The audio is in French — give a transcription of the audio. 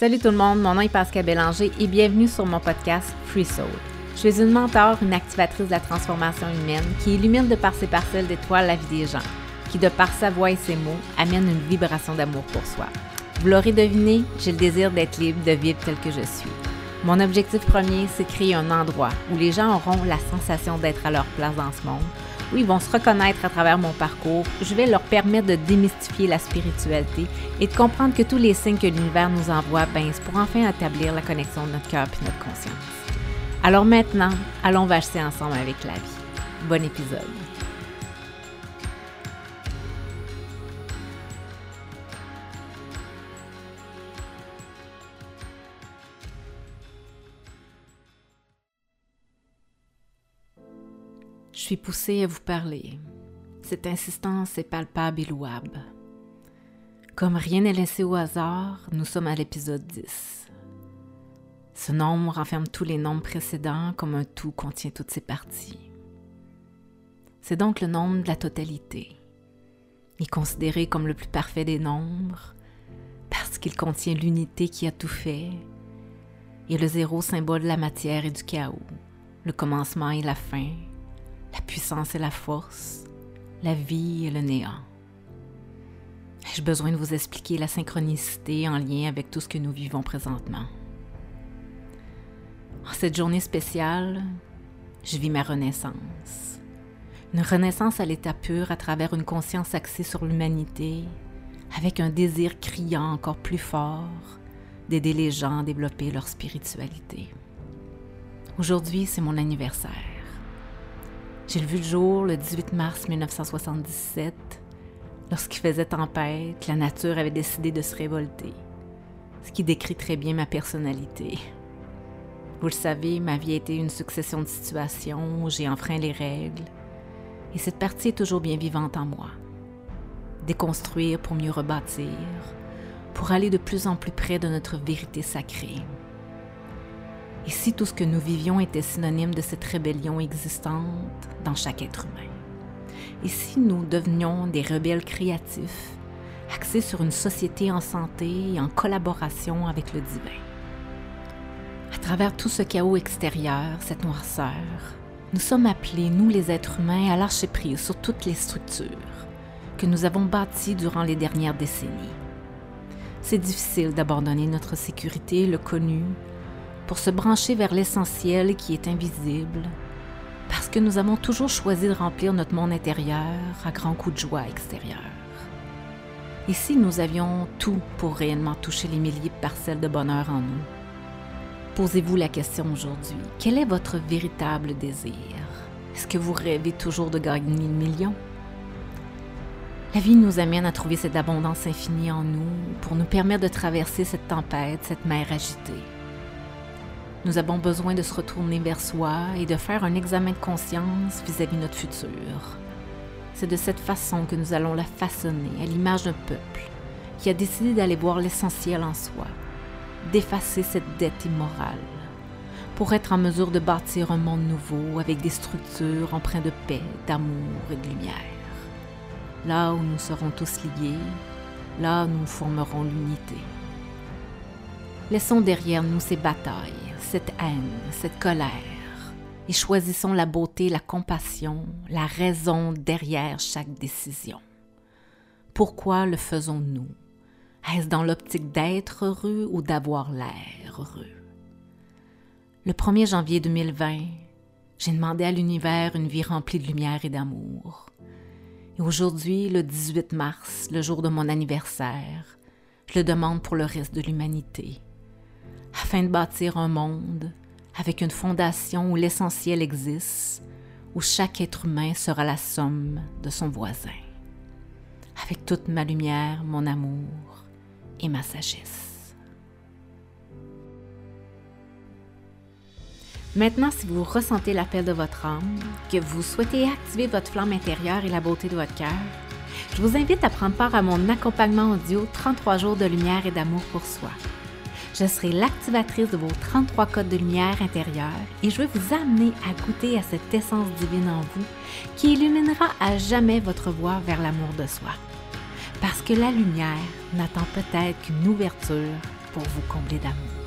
Salut tout le monde, mon nom est Pascal Bélanger et bienvenue sur mon podcast Free Soul. Je suis une mentor, une activatrice de la transformation humaine qui illumine de par ses parcelles d'étoiles la vie des gens, qui de par sa voix et ses mots amène une vibration d'amour pour soi. Vous l'aurez deviné, j'ai le désir d'être libre, de vivre tel que je suis. Mon objectif premier, c'est créer un endroit où les gens auront la sensation d'être à leur place dans ce monde, où ils vont se reconnaître à travers mon parcours. Je vais leur permettre de démystifier la spiritualité et de comprendre que tous les signes que l'univers nous envoie, ben, c'est pour enfin établir la connexion de notre cœur et notre conscience. Alors maintenant, allons vacher ensemble avec la vie. Bon épisode. Je suis poussée à vous parler. Cette insistance est palpable et louable. Comme rien n'est laissé au hasard, nous sommes à l'épisode 10. Ce nombre renferme tous les nombres précédents comme un tout contient toutes ses parties. C'est donc le nombre de la totalité. Il est considéré comme le plus parfait des nombres parce qu'il contient l'unité qui a tout fait et le zéro symbole de la matière et du chaos, le commencement et la fin, puissance et la force, la vie et le néant. Ai-je besoin de vous expliquer la synchronicité en lien avec tout ce que nous vivons présentement? En cette journée spéciale, je vis ma renaissance. Une renaissance à l'état pur à travers une conscience axée sur l'humanité, avec un désir criant encore plus fort d'aider les gens à développer leur spiritualité. Aujourd'hui, c'est mon anniversaire. J'ai vu le jour le 18 mars 1977, lorsqu'il faisait tempête, la nature avait décidé de se révolter, ce qui décrit très bien ma personnalité. Vous le savez, ma vie a été une succession de situations où j'ai enfreint les règles, et cette partie est toujours bien vivante en moi. Déconstruire pour mieux rebâtir, pour aller de plus en plus près de notre vérité sacrée. Et si tout ce que nous vivions était synonyme de cette rébellion existante dans chaque être humain? Et si nous devenions des rebelles créatifs, axés sur une société en santé et en collaboration avec le divin? À travers tout ce chaos extérieur, cette noirceur, nous sommes appelés, nous les êtres humains, à lâcher prise sur toutes les structures que nous avons bâties durant les dernières décennies. C'est difficile d'abandonner notre sécurité, le connu, pour se brancher vers l'essentiel qui est invisible, parce que nous avons toujours choisi de remplir notre monde intérieur à grands coups de joie extérieur. Et si nous avions tout pour réellement toucher les milliers de parcelles de bonheur en nous? Posez-vous la question aujourd'hui. Quel est votre véritable désir? Est-ce que vous rêvez toujours de gagner le million? La vie nous amène à trouver cette abondance infinie en nous pour nous permettre de traverser cette tempête, cette mer agitée. Nous avons besoin de se retourner vers soi et de faire un examen de conscience vis-à-vis de notre futur. C'est de cette façon que nous allons la façonner à l'image d'un peuple qui a décidé d'aller voir l'essentiel en soi, d'effacer cette dette immorale, pour être en mesure de bâtir un monde nouveau avec des structures empreintes de paix, d'amour et de lumière. Là où nous serons tous liés, là où nous formerons l'unité. Laissons derrière nous ces batailles, cette haine, cette colère, et choisissons la beauté, la compassion, la raison derrière chaque décision. Pourquoi le faisons-nous? Est-ce dans l'optique d'être heureux ou d'avoir l'air heureux? Le 1er janvier 2020, j'ai demandé à l'univers une vie remplie de lumière et d'amour. Et aujourd'hui, le 18 mars, le jour de mon anniversaire, je le demande pour le reste de l'humanité afin de bâtir un monde avec une fondation où l'essentiel existe, où chaque être humain sera la somme de son voisin, avec toute ma lumière, mon amour et ma sagesse. Maintenant, si vous ressentez l'appel de votre âme, que vous souhaitez activer votre flamme intérieure et la beauté de votre cœur, je vous invite à prendre part à mon accompagnement audio 33 jours de lumière et d'amour pour soi je serai l'activatrice de vos 33 codes de lumière intérieure et je vais vous amener à goûter à cette essence divine en vous qui illuminera à jamais votre voie vers l'amour de soi. Parce que la lumière n'attend peut-être qu'une ouverture pour vous combler d'amour.